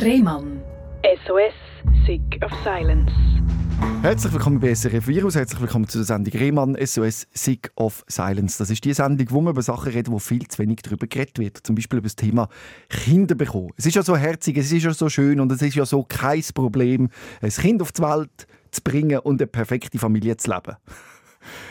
Rehmann. SOS, Sick of Silence. Herzlich willkommen bei SRF Virus, herzlich willkommen zu der Sendung Rehmann SOS Sick of Silence. Das ist die Sendung, wo wir über Sachen reden, wo viel zu wenig darüber geredet wird. Zum Beispiel über das Thema Kinder bekommen. Es ist ja so herzig, es ist ja so schön und es ist ja so kein Problem, ein Kind auf die Welt zu bringen und eine perfekte Familie zu leben.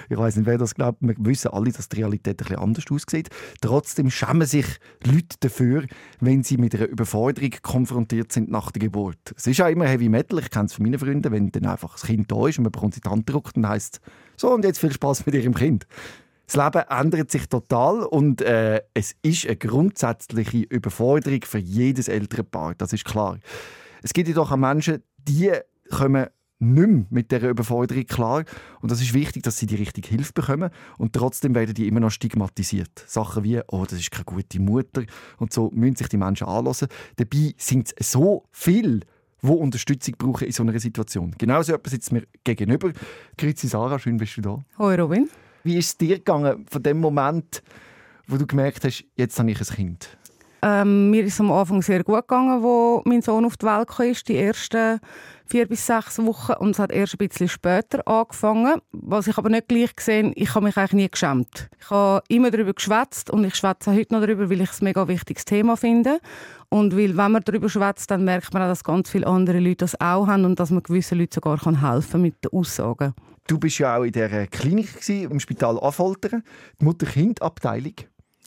Ich weiß nicht, wer das glaubt. Wir wissen alle, dass die Realität ein bisschen anders aussieht. Trotzdem schämen sich Leute dafür, wenn sie mit einer Überforderung konfrontiert sind nach der Geburt. Es ist auch immer Heavy Metal. Ich kenne es von meinen Freunden. Wenn dann einfach das Kind da ist und man bekommt die Hand drückt, dann heisst es so und jetzt viel Spaß mit ihrem Kind. Das Leben ändert sich total und äh, es ist eine grundsätzliche Überforderung für jedes ältere Paar. Das ist klar. Es gibt jedoch auch Menschen, die kommen nicht mehr mit dieser Überforderung klar. Und das ist wichtig, dass sie die richtige Hilfe bekommen. Und trotzdem werden die immer noch stigmatisiert. Sachen wie, oh, das ist keine gute Mutter. Und so müssen sich die Menschen anlassen. Dabei sind es so viel, wo Unterstützung brauchen in so einer Situation. Genauso jemand sitzt mir gegenüber. Grüezi Sarah, schön bist du da. Hoi Robin. Wie ist es dir gegangen von dem Moment, wo du gemerkt hast, jetzt habe ich ein Kind? Ähm, mir ist es am Anfang sehr gut gegangen, wo mein Sohn auf die Welt kam, die ersten vier bis sechs Wochen und es hat erst ein bisschen später angefangen. Was ich aber nicht gleich gesehen, ich habe mich eigentlich nie geschämt. Ich habe immer darüber geschwätzt und ich schwätze heute noch darüber, weil ich es ein mega wichtiges Thema finde. Und weil, wenn man darüber schwätzt, dann merkt man auch, dass ganz viele andere Leute das auch haben und dass man gewissen Leuten sogar helfen kann mit den Aussagen. Du bist ja auch in der Klinik gewesen, im Spital Affoltern, die Mutter-Kind-Abteilung.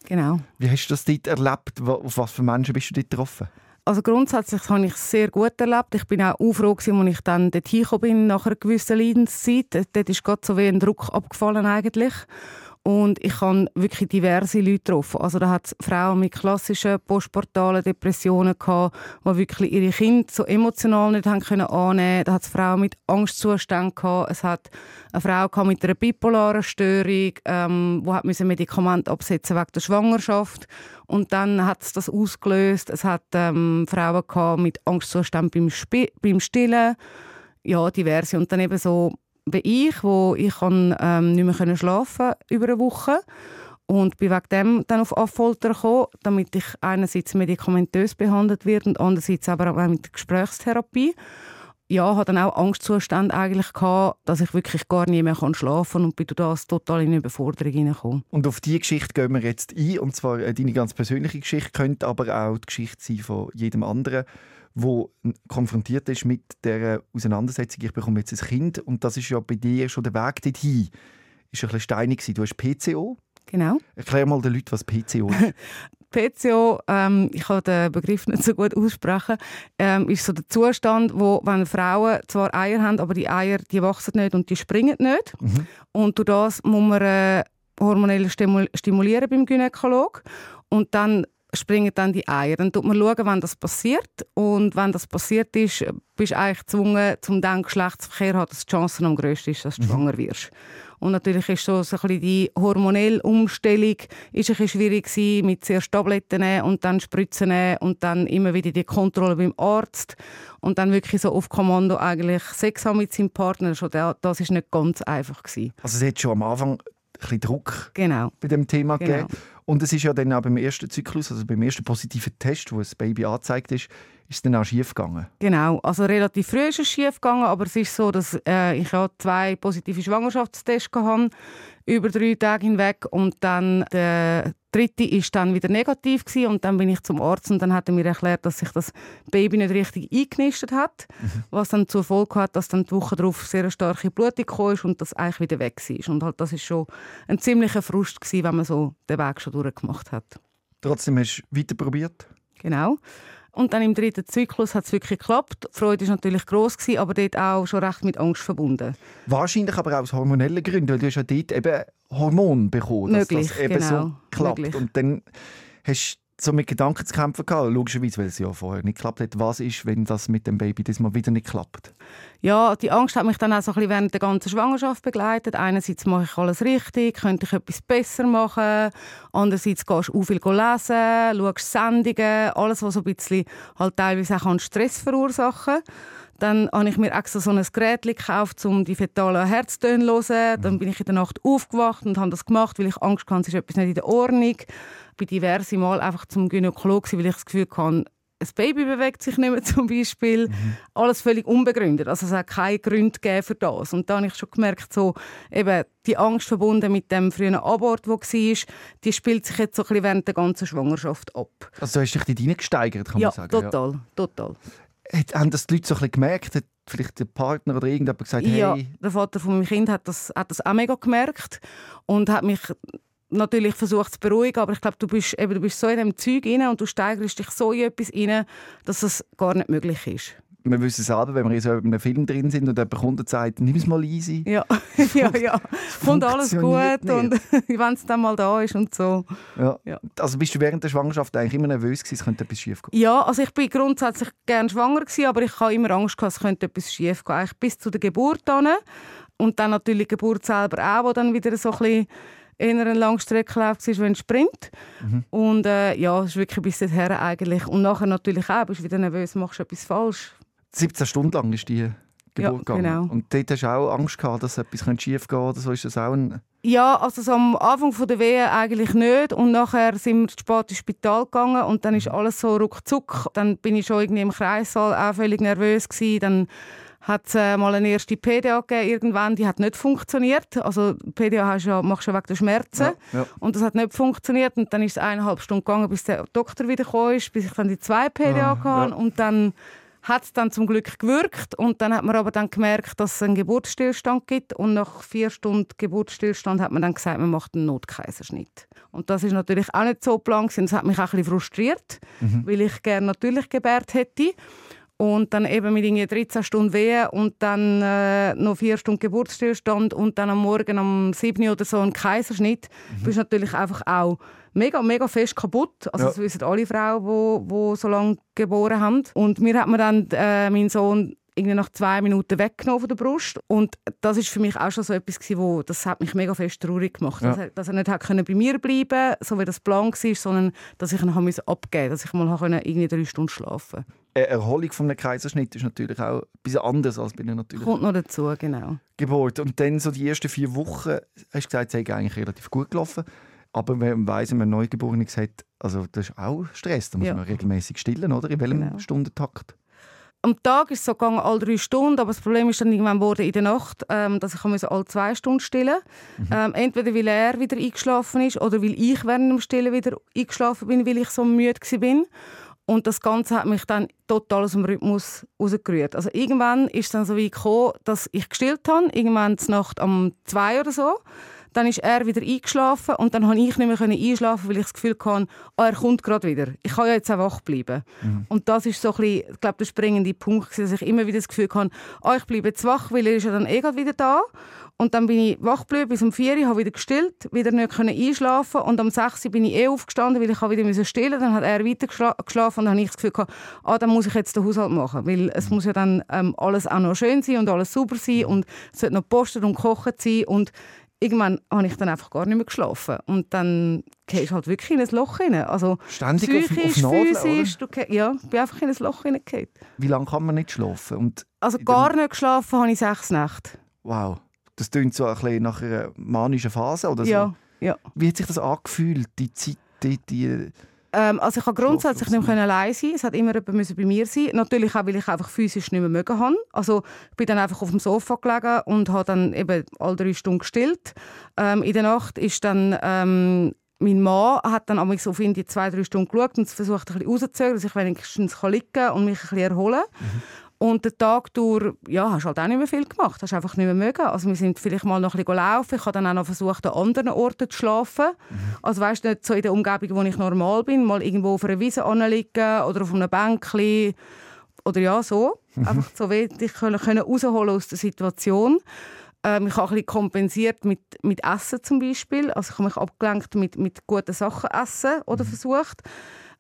Genau. Wie hast du das dort erlebt? Auf was für Menschen bist du dort getroffen? Also grundsätzlich habe ich es sehr gut erlebt. Ich bin auch, froh, als ich dann dort bin, nach einer gewissen Leidenszeit. Dort ist gerade so wie ein Druck abgefallen eigentlich. Und ich habe wirklich diverse Leute getroffen. Also da hat es Frauen mit klassischen postportalen Depressionen gehabt, die wirklich ihre Kinder so emotional nicht haben können annehmen. Da hat es Frauen mit Angstzuständen gehabt. Es hat eine Frau gehabt mit einer bipolaren Störung, ähm, die hat müssen Medikamente absetzen wegen der Schwangerschaft. Und dann hat es das ausgelöst. Es hat ähm, Frauen gehabt mit Angstzuständen beim, beim Stillen. Ja, diverse. Und dann eben so wie ich, wo ich kann, ähm, nicht mehr schlafen über eine Woche und bin wegen dem dann auf Affolter gekommen, damit ich einerseits medikamentös behandelt werde und andererseits aber auch mit Gesprächstherapie. Ja, hatte dann auch Angstzustände eigentlich gehabt, dass ich wirklich gar nicht mehr schlafen kann und bin durch das total in eine Überforderung hineingekommen. Und auf diese Geschichte gehen wir jetzt ein, und zwar äh, deine ganz persönliche Geschichte, könnte aber auch die Geschichte sein von jedem anderen wo konfrontiert ist mit der Auseinandersetzung, ich bekomme jetzt ein Kind und das ist ja bei dir schon der Weg dorthin, ist ein bisschen steinig Du hast PCO. Genau. Erklär mal den Leuten, was PCO ist. PCO, ähm, ich kann den Begriff nicht so gut aussprechen, ähm, ist so der Zustand, wo wenn Frauen zwar Eier haben, aber die Eier die wachsen nicht und die springen nicht. Mhm. Und durch das muss man äh, hormonell stimulieren beim Gynäkolog und dann springen dann die Eier. Dann schaut man schauen, wann das passiert. Und wenn das passiert ist, bist du eigentlich gezwungen, zum dann Geschlechtsverkehr haben, dass die Chance am grössten ist, dass du mhm. schwanger wirst. Und natürlich ist so, so ein bisschen die hormonelle Umstellung ist ein bisschen schwierig gewesen, mit zuerst Tabletten nehmen und dann Spritzen nehmen und dann immer wieder die Kontrolle beim Arzt und dann wirklich so auf Kommando eigentlich Sex haben mit seinem Partner. Schon das ist nicht ganz einfach gewesen. Also es hat schon am Anfang ein bisschen Druck genau. bei dem Thema genau. gegeben. Und es ist ja dann auch beim ersten Zyklus, also beim ersten positiven Test, wo das Baby angezeigt ist, ist es dann auch schief gegangen. Genau, also relativ früh ist es schief gegangen, aber es ist so, dass äh, ich auch zwei positive Schwangerschaftstests hatte über drei Tage hinweg und dann der dritte ist dann wieder negativ gewesen. und dann bin ich zum Arzt und dann hat er mir erklärt, dass sich das Baby nicht richtig eingenistet hat, mhm. was dann zur Folge hat, dass dann die Woche darauf sehr starke Blutung kam und das eigentlich wieder weg war. Und halt, das ist schon ein ziemlicher Frust gewesen, wenn man so den Weg schon durchgemacht hat. Trotzdem hast du weiter probiert? Genau. Und dann im dritten Zyklus hat es wirklich geklappt. Die Freude war natürlich gross, aber dort auch schon recht mit Angst verbunden. Wahrscheinlich aber auch aus hormonellen Gründen, weil du hast ja dort eben Hormon bekommen, dass Möglich, das eben genau. so klappt. Möglich. Und dann hast so mit Gedanken zu kämpfen gehabt, logischerweise, weil es ja vorher nicht geklappt hat. Was ist, wenn das mit dem Baby diesmal wieder nicht klappt? Ja, die Angst hat mich dann auch so ein bisschen während der ganzen Schwangerschaft begleitet. Einerseits mache ich alles richtig, könnte ich etwas besser machen. Andererseits gehst du viel lesen, schaust Sendungen, alles, was so ein bisschen halt teilweise auch Stress verursachen kann. Dann habe ich mir extra so ein Gerät gekauft, um die fetalen Herztöne zu hören. Dann bin ich in der Nacht aufgewacht und habe das gemacht, weil ich Angst hatte, es ist etwas nicht in der Ordnung. Ich bin diverse Mal einfach zum Gynäkologen, weil ich das Gefühl hatte, ein Baby bewegt sich nicht mehr zum Beispiel. Mhm. Alles völlig unbegründet. Also es hat keine Gründe für das. Und da habe ich schon gemerkt, so, eben die Angst verbunden mit dem frühen Abort, der war, die spielt sich jetzt so ein bisschen während der ganzen Schwangerschaft ab. Also du hast dich dort gesteigert, kann ja, man sagen? Total, ja, total. Haben das die Leute so ein bisschen gemerkt? Hat vielleicht der Partner oder irgendjemand gesagt, hey... Ja, der Vater von meinem Kind hat das, hat das auch mega gemerkt und hat mich natürlich versucht zu beruhigen, aber ich glaube, du bist, eben, du bist so in dem Zeug rein und du steigerst dich so in etwas rein, dass es gar nicht möglich ist wir wissen selber, wenn wir in so einem Film drin sind und jemand kommt und sagt, nimm es mal easy. Ja, ja, ja. Kommt alles gut nicht. und wenn es dann mal da ist und so. Ja. ja. Also bist du während der Schwangerschaft eigentlich immer nervös gewesen, es könnte etwas schief gehen? Ja, also ich bin grundsätzlich gerne schwanger gewesen, aber ich habe immer Angst gehabt, es könnte etwas schief gehen. Eigentlich bis zu der Geburt dann. Und dann natürlich die Geburt selber auch, wo dann wieder so ein bisschen eher ein Langstreckenlauf war, wenn Sprint. Mhm. Und äh, ja, es ist wirklich bis dahin eigentlich. Und nachher natürlich auch, bist du wieder nervös, machst du etwas falsch. 17 Stunden lang ist die Geburt ja, genau. Und dort hast du auch Angst gehabt, dass etwas schief gehen könnte? so? Ist das auch ein ja, also so am Anfang der Wehe eigentlich nicht. Und nachher sind wir zu spät ins Spital gegangen und dann ist mhm. alles so ruckzuck. Dann bin ich schon irgendwie im Kreissaal auch völlig nervös gewesen. Dann hat es äh, mal eine erste PDA gegeben, irgendwann, die hat nicht funktioniert. Also PDA hast ja, machst du ja wegen der Schmerzen. Ja, ja. Und das hat nicht funktioniert. Und dann ist es eineinhalb Stunden gegangen, bis der Doktor wieder kam, bis ich dann die zwei PDA ah, hatte. Und dann hat es dann zum Glück gewirkt und dann hat man aber dann gemerkt, dass es einen Geburtsstillstand gibt und nach vier Stunden Geburtsstillstand hat man dann gesagt, man macht einen Notkaiserschnitt. Und das ist natürlich auch nicht so plan das hat mich auch ein bisschen frustriert, mhm. weil ich gerne natürlich gebärt hätte. Und dann eben mit irgendwie 13 Stunden Wehe und dann äh, noch vier Stunden Geburtsstillstand und dann am Morgen um 7 Uhr oder so ein Kaiserschnitt, mhm. bist natürlich einfach auch mega, mega fest kaputt. Also ja. das wissen alle Frauen, die, so lange geboren haben. Und mir hat mir dann äh, mein Sohn irgendwie nach zwei Minuten weggenommen von der Brust. Und das ist für mich auch schon so etwas wo, das hat mich mega fest traurig gemacht. Ja. Dass, er, nicht hat können bei mir bleiben so wie das Plan war, sondern dass ich ihn abgeben musste, dass ich mal irgendwie drei Stunden schlafen Eine Erholung von einem Kaiserschnitt ist natürlich auch etwas anderes als bei einer natürlichen Kommt noch dazu, genau. Geburt. Und dann so die ersten vier Wochen, hast du gesagt, es sei eigentlich relativ gut gelaufen. Aber wenn man weiss, wenn man Neugeborenes hat, also das ist auch Stress. Da muss ja. man regelmäßig stillen, oder? In welchem genau. Stundentakt? Am Tag ist es so gegangen, alle drei Stunden, aber das Problem ist dann irgendwann wurde in der Nacht, ähm, dass ich alle zwei Stunden stillen mhm. ähm, Entweder weil er wieder eingeschlafen ist oder weil ich während dem Stillen wieder eingeschlafen bin, weil ich so müde war. Und das Ganze hat mich dann total aus dem Rhythmus rausgerührt. Also irgendwann ist es dann so weit gekommen, dass ich gestillt habe, irgendwann zur Nacht um zwei oder so. Dann ist er wieder eingeschlafen und dann konnte ich nicht mehr einschlafen, weil ich das Gefühl hatte, oh, er kommt gerade wieder. Ich kann ja jetzt auch wach bleiben. Mhm. Und das ist so ein bisschen, ich glaube, der springende Punkt, dass ich immer wieder das Gefühl hatte, oh, ich bleibe jetzt wach, weil er ist ja dann eh gerade wieder da. Und dann bin ich wach geblieben bis um 4 Uhr, habe wieder gestillt, wieder nicht können einschlafen und um 6 Uhr bin ich eh aufgestanden, weil ich wieder stillen Dann hat er weiter geschlafen und dann habe ich das Gefühl gehabt, ah, dann muss ich jetzt den Haushalt machen, weil es muss ja dann ähm, alles auch noch schön sein und alles super sein und es sollte noch gepostet und gekocht sein und irgendwann habe ich dann einfach gar nicht mehr geschlafen. Und dann gehst du halt wirklich in ein Loch rein. Also Ständig psychisch, auf, auf Nadel, physisch. Du, ja, ich bin einfach in ein Loch hineingefallen. Wie lange kann man nicht schlafen? Und also gar nicht geschlafen habe ich sechs Nächte. Wow. Das klingt so ein bisschen nach einer manischen Phase oder so. Ja, ja. Wie hat sich das angefühlt, die Zeit, die, die ähm, also ich konnte grundsätzlich nicht mehr allein sein. Es hat immer jemand bei mir sein. Natürlich auch, weil ich einfach physisch nicht mehr mögen habe. Also ich bin dann einfach auf dem Sofa gelegen und habe dann eben alle drei Stunden gestillt. Ähm, in der Nacht ist dann ähm, mein Mann hat dann auf ihn die zwei, drei Stunden geschaut und versucht, ein bisschen rauszuzögern, dass ich wenigstens liegen kann und mich ein bisschen erholen kann. Mhm. Und den Tag durch, ja, hast halt auch nicht mehr viel gemacht. Hast einfach nicht mehr mögen. Also wir sind vielleicht mal noch ein bisschen laufen. Ich habe dann auch noch versucht, an anderen Orten zu schlafen. Mhm. Also weißt nicht so in der Umgebung, wo ich normal bin, mal irgendwo auf einer Wiese anliegen oder auf einem Bänkchen oder ja, so. Mhm. Einfach so wie ich können rausholen aus der Situation. Ähm, ich habe ein bisschen kompensiert mit, mit Essen zum Beispiel. Also ich habe mich abgelenkt mit, mit guten Sachen essen oder mhm. versucht.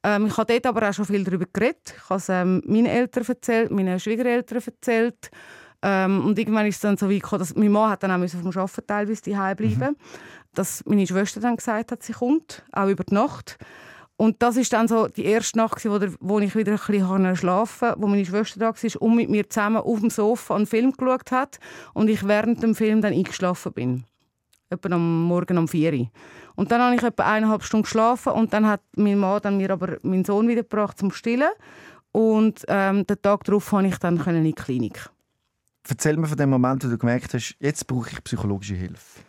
Ähm, ich habe dort aber auch schon viel darüber geredet. Ich habe es ähm, meinen Eltern erzählt, meinen Schwiegereltern erzählt. Ähm, und irgendwann ist es dann so weit gekommen, dass mein Mann hat dann auch dem Arbeiten teilweise daheim bleiben mhm. Dass meine Schwester dann gesagt hat, sie kommt, auch über die Nacht. Und das ist dann so die erste Nacht, wo, der, wo ich wieder ein bisschen schlafen konnte, wo meine Schwester da war und mit mir zusammen auf dem Sofa einen Film geschaut hat und ich während dem Film dann eingeschlafen bin. Etwa am Morgen um 4 Uhr. Und dann habe ich etwa eineinhalb Stunden geschlafen und dann hat mein Mann dann mir aber meinen Sohn wiedergebracht zum Stillen. Und ähm, den Tag darauf konnte ich dann in die Klinik. Erzähl mir von dem Moment, wo du gemerkt hast, jetzt brauche ich psychologische Hilfe.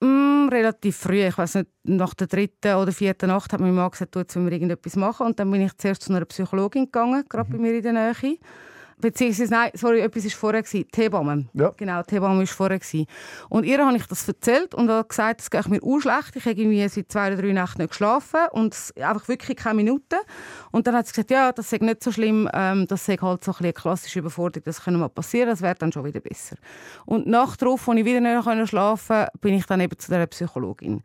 Mm, relativ früh, ich weiß nicht, nach der dritten oder vierten Nacht hat mein Mann gesagt, du, jetzt wir irgendetwas machen. Und dann bin ich zuerst zu einer Psychologin gegangen, gerade mhm. bei mir in der Nähe. Beziehungsweise, nein, sorry, etwas war vorher. Thebamme. Ja. Genau, Thebamme war vorher. Und ihr habe ich das erzählt und habe gesagt, es geht mir auch schlecht. Ich habe irgendwie seit zwei oder drei Nächten nicht geschlafen und einfach wirklich keine Minuten. Und dann hat sie gesagt, ja, das ist nicht so schlimm, ähm, das ist halt so ein eine klassische Überforderung, das kann mal passieren, das wäre dann schon wieder besser. Und nach darauf, als ich wieder nicht schlafen konnte, bin ich dann eben zu der Psychologin.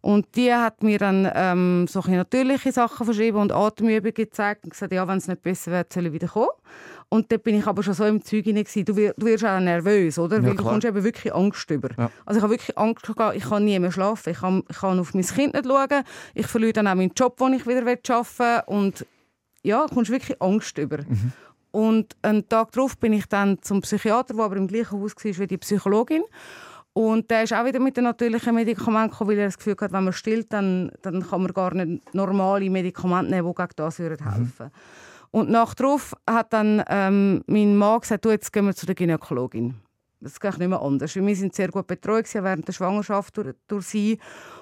Und die hat mir dann ähm, so natürliche Sachen verschrieben und Atemübungen gezeigt und gesagt, ja, wenn es nicht besser wird, soll ich wieder kommen. Und dort bin ich aber schon so im Zeug hinein. Du, du wirst auch nervös, oder? Ja, Weil du kommst eben wirklich Angst über. Ja. Also ich habe wirklich Angst gehabt, ich kann nie mehr schlafen. Ich kann, ich kann auf mein Kind nicht schauen. Ich verliere dann auch meinen Job, den ich wieder arbeiten will. Und ja, du kommst wirklich Angst über. Mhm. Und einen Tag darauf bin ich dann zum Psychiater, der aber im gleichen Haus war wie die Psychologin. Und der ist auch wieder mit den natürlichen Medikamenten gekommen, weil er das Gefühl hat, wenn man stillt, dann, dann kann man gar nicht normale Medikamente nehmen, die gegen das helfen würden. Mhm. Und nach darauf hat dann ähm, mein Mann gesagt, du, jetzt gehen wir zu der Gynäkologin. Das geht nicht mehr anders. Wir sind sehr gut betreut während der Schwangerschaft durch, durch, sie.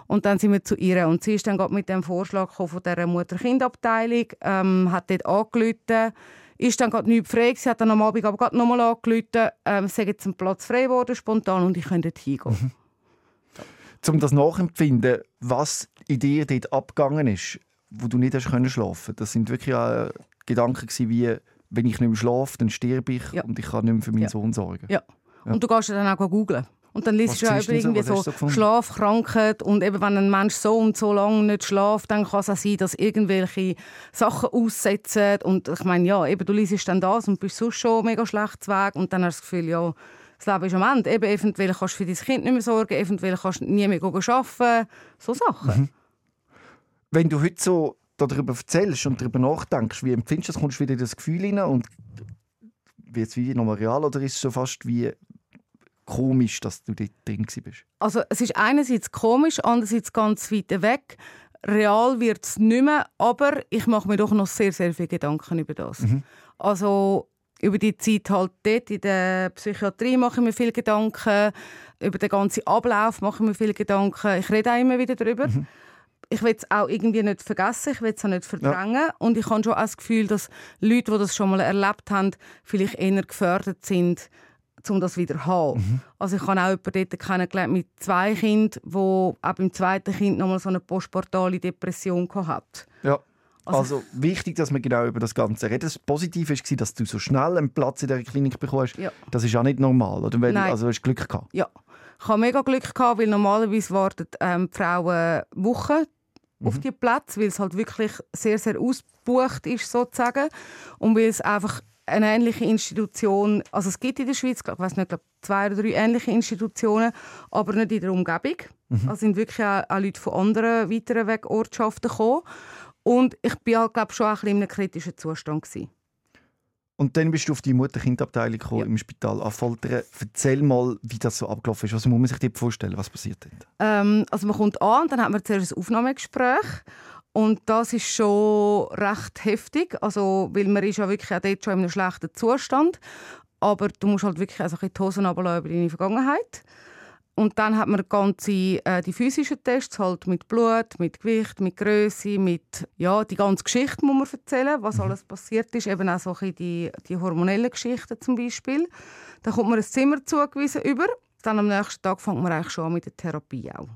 Und dann sind wir zu ihr. Und sie ist dann mit dem Vorschlag von dieser Mutter-Kind-Abteilung, ähm, hat dort angerufen, ist dann gerade nicht frei Sie hat dann am Abend aber gerade nochmal angerufen, ähm, sagen jetzt ein Platz frei geworden, spontan, und ich könnte hingehen. Mhm. Um das nachempfinden, was in dir dort abgegangen ist, wo du nicht hast können Das sind wirklich äh, Gedanken wie, wenn ich nicht mehr schlafe, dann sterbe ich ja. und ich kann nicht mehr für meinen ja. Sohn sorgen. Ja. ja. Und du kannst dann auch googeln. Und dann liest du ja irgendwie so, so Schlafkrankheit und eben wenn ein Mensch so und so lange nicht schläft, dann kann es auch sein, dass irgendwelche Sachen aussetzen und ich meine, ja, eben du liest dann das und bist sonst schon mega schlecht weg und dann hast du das Gefühl, ja, das Leben ist am Ende. Eben, eventuell kannst du für dein Kind nicht mehr sorgen, eventuell kannst du nie mehr arbeiten, so Sachen. Mhm. Wenn du heute so darüber erzählst und darüber nachdenkst, wie empfindest du das? Kommst du wieder in das Gefühl rein und wird es wie nochmal real oder ist es so fast wie komisch, dass du dort drin bist? Also es ist einerseits komisch, andererseits ganz weit weg. Real wird es nicht mehr, aber ich mache mir doch noch sehr, sehr viele Gedanken über das. Mhm. Also über die Zeit halt dort in der Psychiatrie mache ich mir viele Gedanken, über den ganzen Ablauf mache ich mir viele Gedanken. Ich rede auch immer wieder darüber. Mhm ich will es auch irgendwie nicht vergessen, ich will es auch nicht verdrängen. Ja. Und ich habe schon auch das Gefühl, dass Leute, die das schon mal erlebt haben, vielleicht eher gefördert sind, um das wieder zu haben. Mhm. Also ich habe auch jemanden dort kennengelernt mit zwei Kindern, der auch beim zweiten Kind noch mal so eine postportale Depression hatte. Ja. Also, also, wichtig, dass man genau über das Ganze redet. Das Positive war, dass du so schnell einen Platz in der Klinik bekommst. Ja. Das ist auch nicht normal, oder? Weil, Nein. Also hast du Glück gehabt. Ja. Ich habe mega Glück gehabt, weil normalerweise warten ähm, Frauen Wochen mhm. auf die Plätze, weil es halt wirklich sehr, sehr ausgebucht ist sozusagen und weil es einfach eine ähnliche Institution, also es gibt in der Schweiz, ich weiß nicht, zwei oder drei ähnliche Institutionen, aber nicht in der Umgebung. Mhm. Also sind wirklich auch, auch Leute von anderen weiteren Weg Ortschaften gekommen. Und ich war halt, glaube schon ein bisschen in einem kritischen Zustand gewesen. Und dann bist du auf die Mutter-Kind-Abteilung ja. im Spital Affoltern. Erzähl mal, wie das so abgelaufen ist. Was muss man sich dir vorstellen? Was passiert dort? Ähm, also man kommt an, dann hat man zuerst ein Aufnahmegespräch. Und das ist schon recht heftig, also, weil man ist ja wirklich auch dort schon in einem schlechten Zustand. Aber du musst halt wirklich also die Hosen über deine Vergangenheit. Und dann hat man ganze, äh, die physischen Tests halt mit Blut, mit Gewicht, mit Größe, mit ja, die ganze Geschichte muss man erzählen, was mhm. alles passiert ist, eben auch so die, die hormonellen Geschichten zum Beispiel. Dann kommt man ein Zimmer zugewiesen über. Dann am nächsten Tag fängt man eigentlich schon an mit der Therapie auch.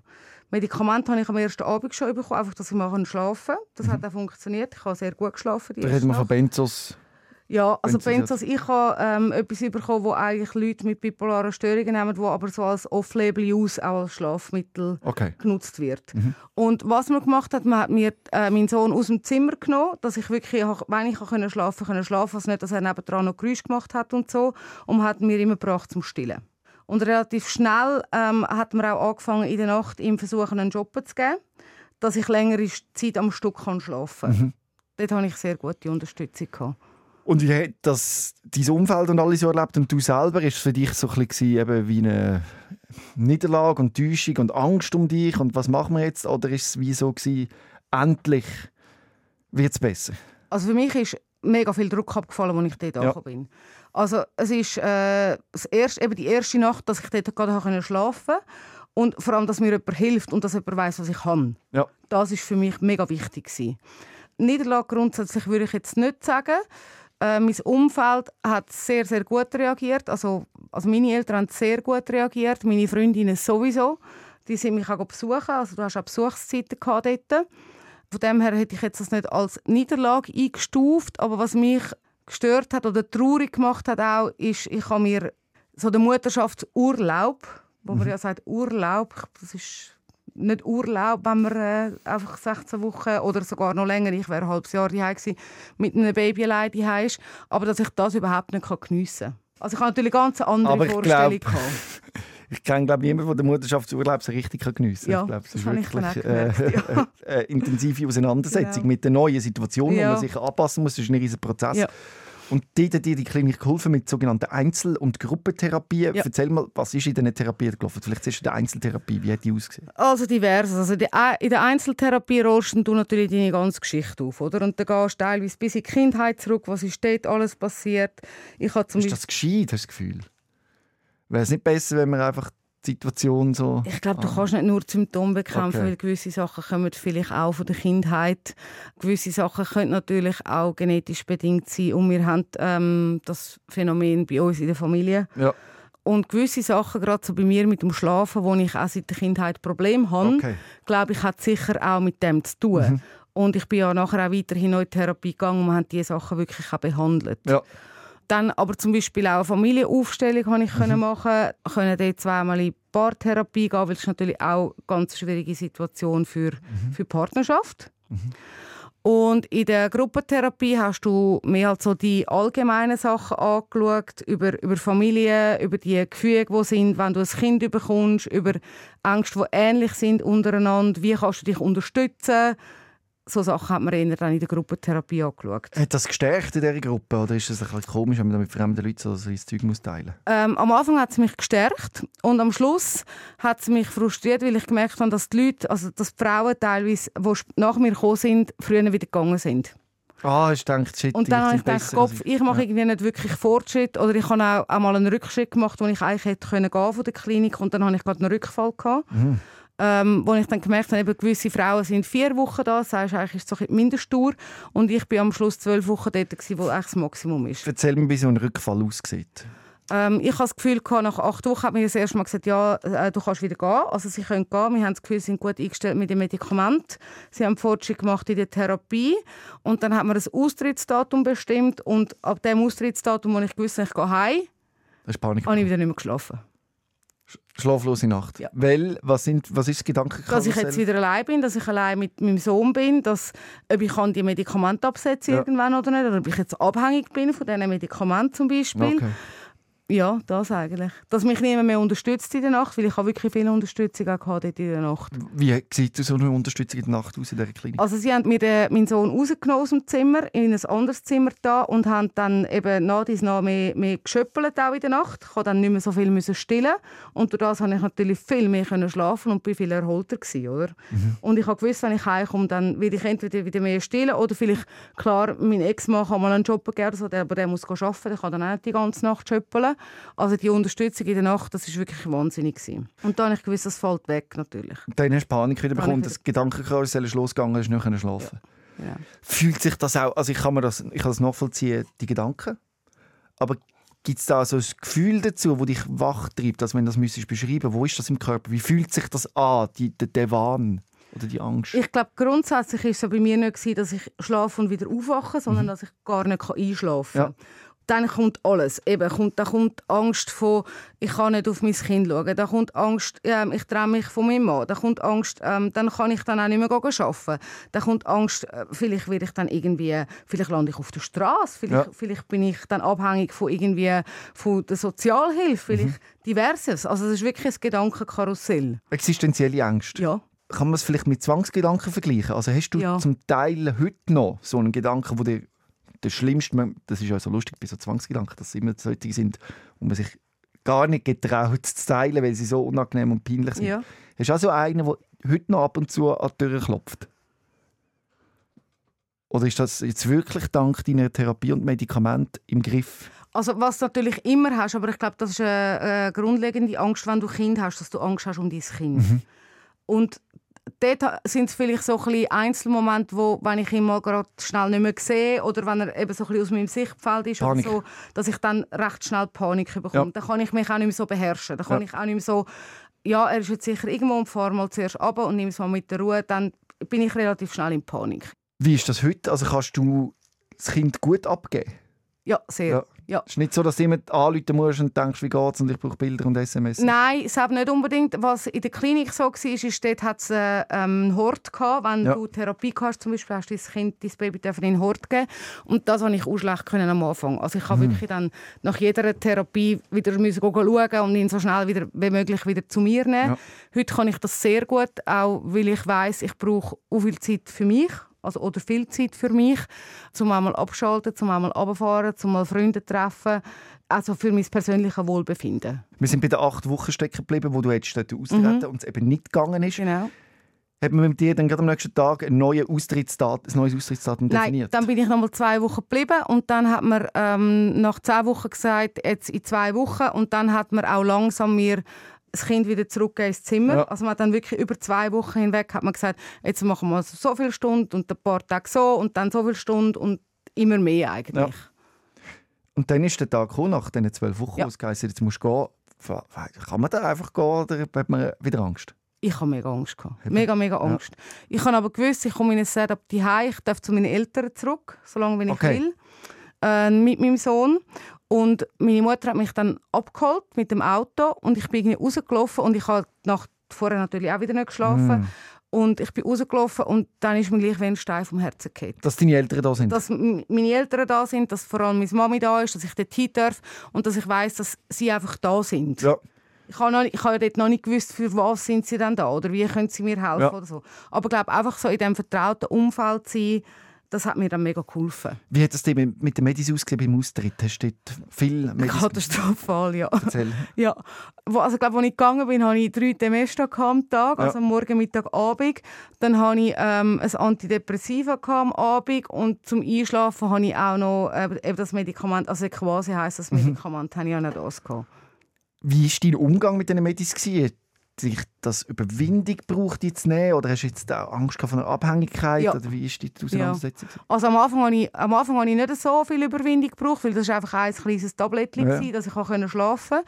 Medikamente habe ich am ersten Abend schon bekommen, einfach, dass ich mal schlafen kann. Das mhm. hat auch funktioniert. Ich habe sehr gut geschlafen. Da reden wir von Benzos. Ja, also Benzos, ich habe ähm, etwas bekommen, wo eigentlich Leute mit bipolaren Störungen nehmen, wo aber so als Off-Label-Use auch als Schlafmittel okay. genutzt wird. Mhm. Und was man gemacht hat, man hat mir äh, meinen Sohn aus dem Zimmer genommen, dass ich wirklich, wenn ich können schlafen konnte, schlafen, also nicht, dass er nebendran noch Geräusche gemacht hat und so, und man hat mir immer gebracht zum Stillen. Und relativ schnell ähm, hat man auch angefangen, in der Nacht ihm versuchen, einen Job zu geben, dass ich längere Zeit am Stück kann schlafen kann. Mhm. Dort hatte ich sehr gute Unterstützung. Gehabt. Und wie hat das dein Umfeld und alles so erlebt und du selber? Ist es für dich so ein bisschen eben wie eine Niederlage und Täuschung und Angst um dich und was machen wir jetzt? Oder ist es wie so gewesen, endlich wird es besser? Also für mich ist mega viel Druck abgefallen, als ich dort Ja. angekommen bin. Also es ist äh, das erste, eben die erste Nacht, dass ich dort gerade habe schlafen konnte. Und vor allem, dass mir jemand hilft und dass jemand weiß, was ich kann. Ja. Das ist für mich mega wichtig. Gewesen. Niederlage grundsätzlich würde ich jetzt nicht sagen. Äh, mein Umfeld hat sehr, sehr gut reagiert. Also, also meine Eltern haben sehr gut reagiert, meine Freundinnen sowieso. Die sind mich auch besuchen. Also du hast auch Besuchszeiten gehabt dort. Von dem her hätte ich jetzt das nicht als Niederlage eingestuft. Aber was mich gestört hat oder traurig gemacht hat auch, ist, ich habe mir so den Mutterschaftsurlaub, wo man ja sagt Urlaub, das ist nicht Urlaub, wenn man äh, einfach 16 Wochen oder sogar noch länger, ich wäre ein halbes Jahr daheim gewesen, mit einem Baby allein daheim ist, aber dass ich das überhaupt nicht geniessen kann. Also ich habe natürlich ganz andere Aber ich Vorstellungen glaub-. Ich kenne glaube niemanden, der den Mutterschaftsurlaub so richtig kann geniessen kann. Ja, ich glaube, es das ist ich wirklich auch gemerkt, äh, ja. eine intensive Auseinandersetzung Genau. mit der neuen Situation, wo Ja. man sich anpassen muss. Das ist ein riesiger Prozess. Ja. Und dort hat dir die Klinik geholfen mit sogenannten Einzel- und Gruppentherapien. Ja. Erzähl mal, was ist in diesen Therapien gelaufen? Vielleicht zuerst in der Einzeltherapie. Wie hat die ausgesehen? Also divers. Also die- in der Einzeltherapie rollst du natürlich deine ganze Geschichte auf, oder? Und dann gehst du teilweise bis in die Kindheit zurück, was ist dort alles passiert. Ich habe zum Ist das gescheit, hast du das Gefühl? Wäre es nicht besser, wenn man einfach die Situation so... Ich glaube, du kannst nicht nur Symptome bekämpfen, Okay. weil gewisse Sachen kommen vielleicht auch von der Kindheit. Gewisse Sachen können natürlich auch genetisch bedingt sein. Und wir haben ähm, das Phänomen bei uns in der Familie. Ja, Und gewisse Sachen, gerade so bei mir mit dem Schlafen, wo ich auch seit der Kindheit Probleme habe, okay. glaube ich, hat sicher auch mit dem zu tun. Mhm. Und ich bin ja nachher auch weiterhin in die Therapie gegangen und wir haben diese Sachen wirklich auch behandelt. Ja. Dann aber zum Beispiel auch eine Familienaufstellung habe ich können machen, können dort zweimal in Paartherapie gehen, weil es natürlich auch eine ganz schwierige Situation für, für die Partnerschaft. Und in der Gruppentherapie hast du mehr als so die allgemeinen Sachen angeschaut, über, über Familie, über die Gefühle, die sind, wenn du ein Kind bekommst, über Ängste, die ähnlich sind untereinander, wie kannst du dich unterstützen. So Sachen hat man eher dann in der Gruppentherapie angeschaut. Hat das gestärkt in dieser Gruppe? Oder ist es ein bisschen komisch, wenn man mit fremden Leuten so ins Zeug muss teilen muss? Ähm, am Anfang hat es mich gestärkt und am Schluss hat es mich frustriert, weil ich gemerkt habe, dass die Leute, also dass die Frauen teilweise, die nach mir gekommen sind, früher wieder gegangen sind. Ah, du gedacht, shit, Und dann habe ich gedacht, Kopf, als ich mache irgendwie nicht wirklich Fortschritt oder ich habe auch, auch mal einen Rückschritt gemacht, wo ich eigentlich hätte können gehen von der Klinik und dann habe ich gerade einen Rückfall gehabt. Ähm, wo ich dann gemerkt habe, eben, gewisse Frauen sind vier Wochen da, das heißt, eigentlich ist es so ein bisschen die Mindestdauer und ich bin am Schluss zwölf Wochen dort, gewesen, wo das Maximum ist. Erzähl mir, wie so ein Rückfall aussieht. Ähm, ich habe das Gefühl, nach acht Wochen hat mir das erste Mal gesagt, ja, äh, du kannst wieder gehen. Also sie können gehen. Wir haben das Gefühl, sie sind gut eingestellt mit dem Medikament. Sie haben Fortschritt gemacht in der Therapie. Und dann hat man ein Austrittsdatum bestimmt. Und ab dem Austrittsdatum, wo ich gewusst habe, ich gehe heim, habe ich wieder nicht mehr geschlafen. Schlaflose Nacht. Ja. Weil, was, sind, was ist das Gedankenkarussell? Dass ich jetzt wieder allein bin, dass ich allein mit meinem Sohn bin, dass, ob ich kann die Medikamente absetzen Ja. irgendwann oder nicht, oder ob ich jetzt abhängig bin von diesen Medikamenten zum Beispiel. Okay. Ja, das eigentlich. Dass mich niemand mehr unterstützt in der Nacht, weil ich habe wirklich viel Unterstützung auch gehabt dort in der Nacht. Wie sieht so eine Unterstützung in der Nacht aus in dieser Klinik? Also sie haben mir den, meinen Sohn rausgenommen aus dem Zimmer, in ein anderes Zimmer da und haben dann eben nach dies nach mehr, mehr geschöppelt auch in der Nacht. Ich konnte dann nicht mehr so viel müssen stillen und durch das konnte ich natürlich viel mehr können schlafen und bin viel erholter gewesen, oder? Und ich habe gewusst, wenn ich heimkomme, dann will ich entweder wieder mehr stillen oder vielleicht, klar, mein Ex-Mann kann mal einen Job der, aber der muss arbeiten, der kann dann auch nicht die ganze Nacht schöppeln. Also die Unterstützung in der Nacht, das ist wirklich wahnsinnig gewesen. Und dann habe ich gewusst, das fällt weg, natürlich. Dann hast du Panik wieder bekommen, das Gedankenkarussell ist losgegangen, hast nicht schlafen. Ja. Fühlt sich das auch, also ich kann, mir das, ich kann das nachvollziehen, die Gedanken, aber gibt es da so ein Gefühl dazu, wo dich wach treibt, dass wenn du das müsstest beschreiben, wo ist das im Körper, wie fühlt sich das an, die, der, der Wahn oder die Angst? Ich glaube, grundsätzlich war es bei mir nicht, gewesen, dass ich schlafe und wieder aufwache, sondern dass ich gar nicht einschlafen kann. Ja. Dann kommt alles. Eben, kommt, da kommt Angst von, ich kann nicht auf mein Kind schauen. Da kommt Angst, ähm, ich trenne mich von meinem Mann. Da kommt Angst, ähm, dann kann ich dann auch nicht mehr arbeiten. Da kommt Angst, äh, vielleicht werde ich dann irgendwie, vielleicht lande ich auf der Straße. Vielleicht, Ja. vielleicht bin ich dann abhängig von irgendwie von der Sozialhilfe. Vielleicht diverses. Also es ist wirklich ein Gedankenkarussell. Existenzielle Ängste. Ja. Kann man es vielleicht mit Zwangsgedanken vergleichen? Also hast du Ja. zum Teil heute noch so einen Gedanken, wo dir der schlimmste, das ist ja so lustig bei so Zwangsgedanken, dass es immer solche sind, wo man sich gar nicht getraut zu teilen, weil sie so unangenehm und peinlich sind. Ja. Hast du auch so einen, der heute noch ab und zu an die Tür klopft? Oder ist das jetzt wirklich dank deiner Therapie und Medikament im Griff? Also was du natürlich immer hast, aber ich glaube, das ist eine, eine grundlegende Angst, wenn du Kind hast, dass du Angst hast um dein Kind. Mhm. Und dort sind es vielleicht so ein Einzelmomente, wo, wenn ich ihn mal gerade schnell nicht mehr sehe oder wenn er eben so ein aus meinem Sichtfeld ist Panik. oder so, dass ich dann recht schnell Panik bekomme. Ja. Dann kann ich mich auch nicht mehr so beherrschen. Dann kann Ja. ich auch nicht mehr so, ja, er ist jetzt sicher irgendwo und fahr mal zuerst runter und nimm es mal mit der Ruhe. Dann bin ich relativ schnell in Panik. Wie ist das heute? Also kannst du das Kind gut abgeben? Ja, sehr. Ja. Ja. Es ist nicht so, dass du immer anrufen musst und denkst, wie geht's und ich brauche Bilder und SMS. Nein, es hat nicht unbedingt. Was in der Klinik so war, ist, dort hat es äh, ähm, einen Hort gehabt. Wenn Ja. du Therapie hast, zum Beispiel, hast du dein Kind, dein Baby in den Hort geben. Und das konnte ich auch schlecht können am Anfang. Also ich habe wirklich dann nach jeder Therapie wieder müssen schauen und ihn so schnell wieder, wie möglich wieder zu mir nehmen. Ja. Heute kann ich das sehr gut, auch weil ich weiß, ich brauche auch viel Zeit für mich. Also, oder viel Zeit für mich, zum einmal abschalten, zum einmal runterfahren, zum mal Freunde treffen. Also für mein persönliches Wohlbefinden. Wir sind bei den acht Wochen stecken geblieben, wo du hättest austreten und es eben nicht gegangen ist. Genau. Hat man mit dir dann gerade am nächsten Tag ein, neues Austrittsdat ein neues Austrittsdatum Nein, definiert? dann bin ich noch mal zwei Wochen geblieben und dann hat man ähm, nach zehn Wochen gesagt, jetzt in zwei Wochen und dann hat man auch langsam mir das Kind wieder zurück ins Zimmer. Ja. Also man hat dann wirklich über zwei Wochen hinweg hat man gesagt, jetzt machen wir so viele Stunden und ein paar Tage so und dann so viele Stunden und immer mehr eigentlich. Und dann ist der Tag gekommen, nach diesen zwölf Wochen, Ja. wo es geheißen hat, jetzt musst du gehen. Kann man da einfach gehen oder hat man wieder Angst? Ich habe mega Angst gehabt. Mega, mega Angst. Ich habe aber gewusst, ich komme in ein Setup die ich darf zu meinen Eltern zurück, solange wie ich Okay. will, äh, mit meinem Sohn. Und meine Mutter hat mich dann abgeholt mit dem Auto und ich bin irgendwie rausgelaufen und ich habe nach vorher natürlich auch wieder nicht geschlafen. Mm. Und ich bin rausgelaufen und dann ist mir gleich wie ein Stein vom Herzen gefallen. Dass deine Eltern da sind? Dass meine Eltern da sind, dass vor allem meine Mami da ist, dass ich dort hin darf und dass ich weiß, dass sie einfach da sind. ja. Ich habe, noch, ich habe dort noch nicht gewusst, für was sind sie denn da oder wie können sie mir helfen Ja. oder so. Aber ich glaube, einfach so in diesem vertrauten Umfeld sein, das hat mir dann mega geholfen. Wie hat es dir mit den Medis ausgesehen beim Austritt? Hast du viel Medis Katastrophal, ja. erzählt? ja. Also, ich glaube, als ich gegangen bin, hatte ich drei Temester am Tag, Ja. also am Morgen, Mittag, Abend. Dann hatte ich ähm, ein Antidepressiva am Abend und zum Einschlafen hatte ich auch noch äh, eben das Medikament, also quasi heisst das Mhm. Medikament, habe ich auch noch das gehabt. Wie war dein Umgang mit den Medis? Dich das Überwindung gebraucht, die zu nehmen? Oder hast du jetzt Angst vor einer Abhängigkeit? Ja. Oder wie ist die Auseinandersetzung? Also am Anfang habe ich, am Anfang habe ich nicht so viel Überwindung gebraucht, weil das war einfach ein kleines Tablettchen, Ja. ja. dass ich auch schlafen konnte.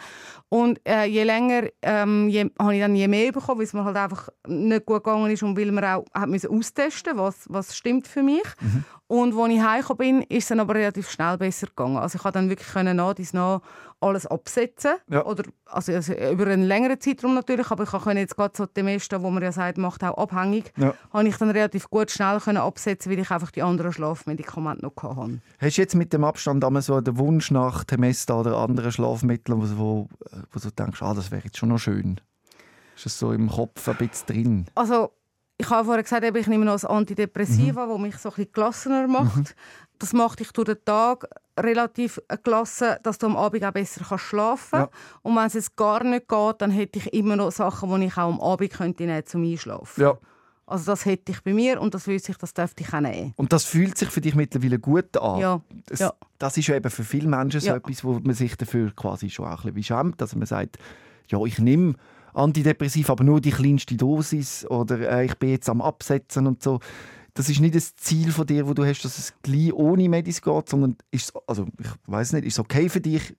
Und äh, je länger ähm, je, habe ich dann je mehr bekommen, weil es mir halt einfach nicht gut gegangen ist und weil man auch hat müssen austesten was, was stimmt für mich. Mhm. Und als ich heimgekommen bin, ist es dann aber relativ schnell besser gegangen. Also ich konnte dann wirklich können nach dies nach alles absetzen. Ja. Oder, also, also über einen längeren Zeitraum natürlich, aber ich konnte jetzt gerade so die Meste, wo man ja sagt, macht auch abhängig, Ja. habe ich dann relativ gut schnell können absetzen, weil ich einfach die anderen Schlafmedikamente noch hatte. Hast du jetzt mit dem Abstand einmal so den Wunsch nach Temesta oder anderen Schlafmitteln, wo, wo, du denkst, ah, das wäre jetzt schon noch schön? Ist das so im Kopf ein bisschen drin? Also, ich habe vorher gesagt, ich nehme noch ein Antidepressiva, das mich so ein bisschen gelassener macht. Das macht dich durch den Tag relativ gelassen, dass du am Abend auch besser kannst schlafen Ja. kannst. Und wenn es jetzt gar nicht geht, dann hätte ich immer noch Sachen, die ich auch am Abend könnte nehmen zum Einschlafen. Ja. Also das hätte ich bei mir und das wüsste ich, das dürfte ich auch nehmen. Und das fühlt sich für dich mittlerweile gut an. Ja, Das, ja. das ist ja eben für viele Menschen so Ja. etwas, wo man sich dafür quasi schon auch ein bisschen schämt. Also man sagt, ja, ich nehme Antidepressiv, aber nur die kleinste Dosis oder äh, ich bin jetzt am Absetzen und so. Das ist nicht das Ziel von dir, wo du hast, dass es gleich ohne Medis geht, sondern ist, also ich weiß nicht, ist es okay für dich,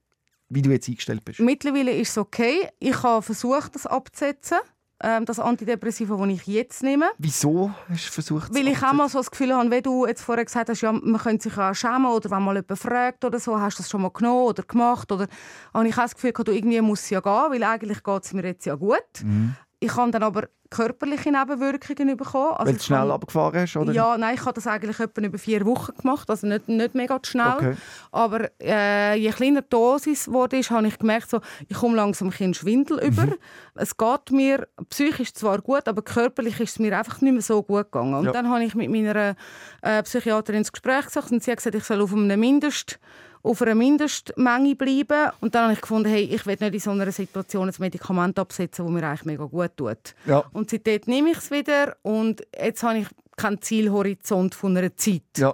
wie du jetzt eingestellt bist? Mittlerweile ist es okay. Ich habe versucht, das abzusetzen, ähm, das Antidepressiva, das ich jetzt nehme. Wieso hast du versucht, Weil ich auch mal so das Gefühl habe, wie du jetzt vorher gesagt hast, ja, man könnte sich auch schämen oder wenn mal jemand fragt oder so, hast du das schon mal genommen oder gemacht? Oder habe ich auch das Gefühl, du, irgendwie muss es ja gehen, weil eigentlich geht es mir jetzt ja gut. Mhm. Ich habe dann aber körperliche Nebenwirkungen bekommen. Also weil du schnell habe- abgefahren hast? Oder? Ja, nein, ich habe das eigentlich etwa über vier Wochen gemacht, also nicht, nicht mega schnell. Okay. Aber äh, je kleiner die Dosis wurde, ist, habe ich gemerkt, so, ich komme langsam ein Schwindel Mhm. über. Es geht mir psychisch zwar gut, aber körperlich ist es mir einfach nicht mehr so gut gegangen. Und Ja. dann habe ich mit meiner äh, Psychiaterin ins Gespräch gesagt und sie hat gesagt, ich soll auf einem Mindest auf einer Mindestmenge bleiben. Und dann habe ich gefunden, hey, ich will nicht in so einer Situation ein Medikament absetzen, das mir eigentlich mega gut tut. Ja. Und seitdem nehme ich es wieder und jetzt habe ich keinen Zielhorizont von einer Zeit. Ja.